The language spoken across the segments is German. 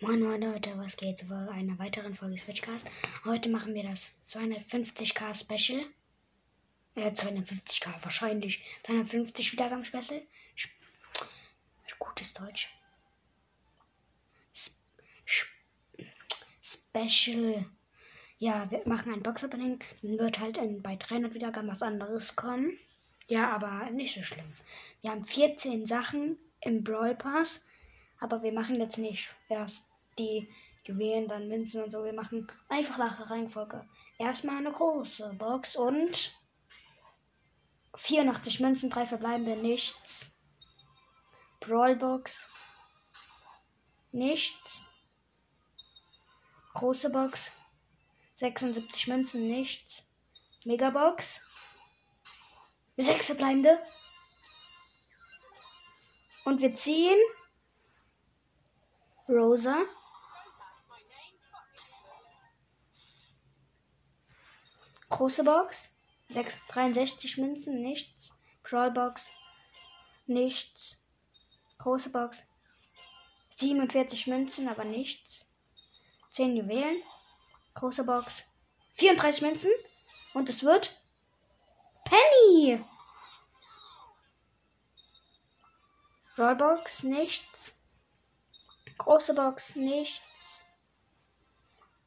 Moin Moin Leute, was geht zu einer weiteren Folge Switchcast? Heute machen wir das 250k Special. Äh, 250k wahrscheinlich. 250 Wiedergaben Special. Gutes Deutsch. Special. Ja, wir machen ein Box-Opening. Dann wird halt in, bei 300 Wiedergaben was anderes kommen. Ja, aber nicht so schlimm. Wir haben 14 Sachen im Brawl Pass. Aber wir machen jetzt nicht erst die Juwelen, dann Münzen und so. Wir machen einfach nach Reihenfolge. Erstmal eine große Box und 84 Münzen, drei verbleibende, nichts. Brawlbox, nichts. Große Box, 76 Münzen, nichts. Megabox, sechs verbleibende. Und wir ziehen Rosa. Große Box. 6, 63 Münzen, nichts. Brawlbox, nichts. Große Box. 47 Münzen, aber nichts. 10 Juwelen. Große Box. 34 Münzen. Und es wird Penny. Rollbox, nichts. Große Box, nichts.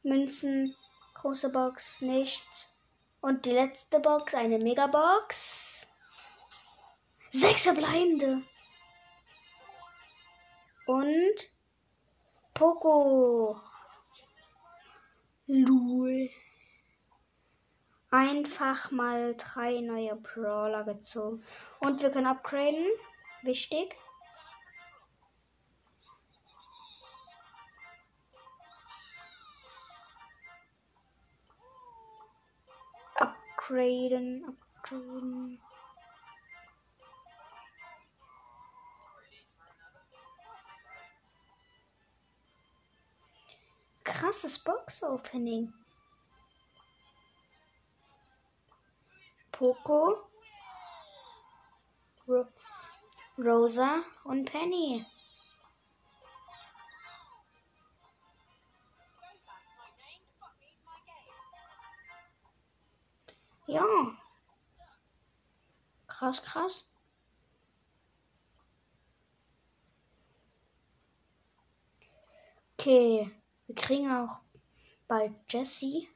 Münzen, große Box, nichts. Und die letzte Box, eine Megabox. Sechs verbleibende. Und Poco. Lul. Einfach mal drei neue Brawler gezogen. Und wir können upgraden. Wichtig. Upgraden, upgraden. Krasses Box-Opening. Poco, Ro Rosa und Penny. Ja. Krass, krass. Okay, wir kriegen auch bald Jessie.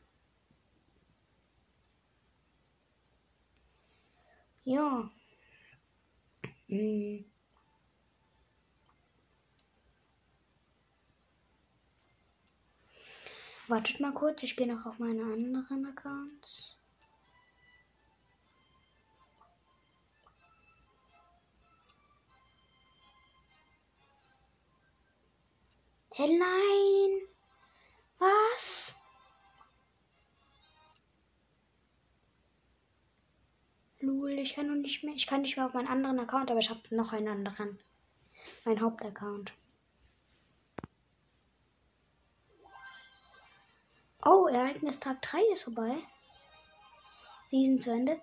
Ja. Hm. Wartet mal kurz, ich gehe noch auf meine anderen Accounts. Hey, nein. Was? Lul, ich kann noch nicht mehr. Ich kann nicht mehr auf meinen anderen Account, aber ich habe noch einen anderen. Mein Hauptaccount. Oh, Ereignis Tag 3 ist vorbei. Season zu Ende.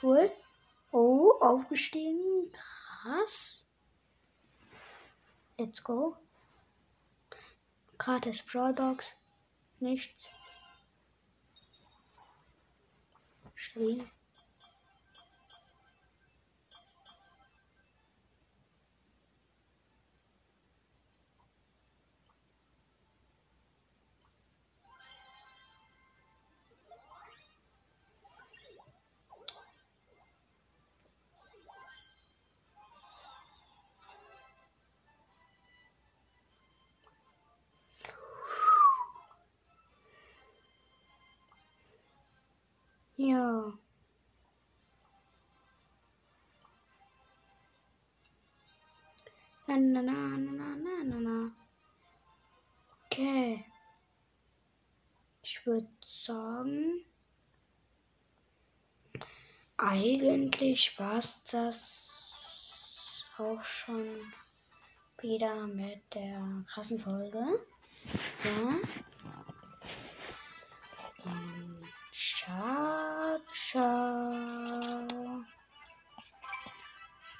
Cool. Oh, aufgestiegen. Krass. Let's go. Gratis Brawlbox. Nichts. Stabil. Ja. Na, na, na, na, na, na, na. Okay. Ich würde sagen, eigentlich war es das auch schon wieder mit der krassen Folge. Ja.